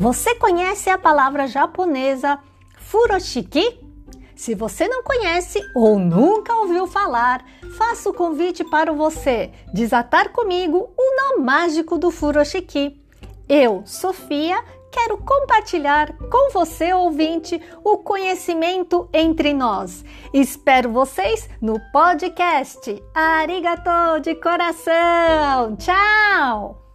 Você conhece a palavra japonesa furoshiki? Se você não conhece ou nunca ouviu falar, faço o convite para você desatar comigo o nó mágico do furoshiki. Eu, Sofia, quero compartilhar com você, ouvinte, o conhecimento entre nós. Espero vocês no podcast. Arigatou de coração! Tchau!